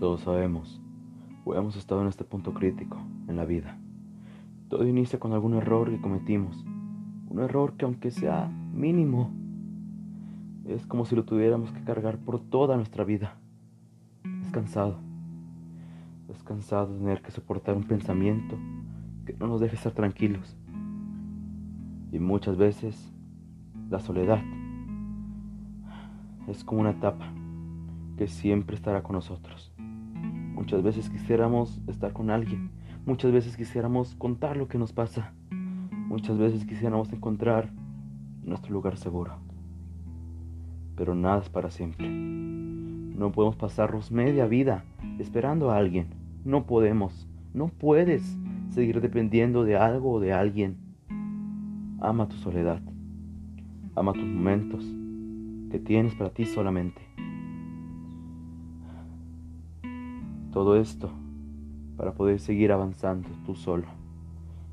Todos sabemos o hemos estado en este punto crítico en la vida. Todo inicia con algún error que cometimos. Un error que aunque sea mínimo, es como si lo tuviéramos que cargar por toda nuestra vida. Es cansado. Es cansado tener que soportar un pensamiento que no nos deje estar tranquilos. Y muchas veces la soledad es como una etapa que siempre estará con nosotros. Muchas veces quisiéramos estar con alguien, muchas veces quisiéramos contar lo que nos pasa, muchas veces quisiéramos encontrar nuestro lugar seguro. Pero nada es para siempre. No podemos pasarnos media vida esperando a alguien. No podemos, no puedes seguir dependiendo de algo o de alguien. Ama tu soledad. Ama tus momentos que tienes para ti solamente. Todo esto para poder seguir avanzando tú solo.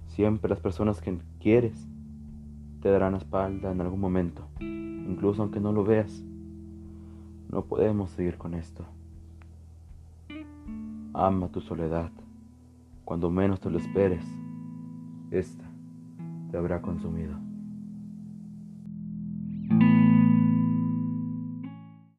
Siempre las personas que quieres te darán espalda en algún momento, incluso aunque no lo veas. No podemos seguir con esto. Ama tu soledad. Cuando menos te lo esperes, esta te habrá consumido.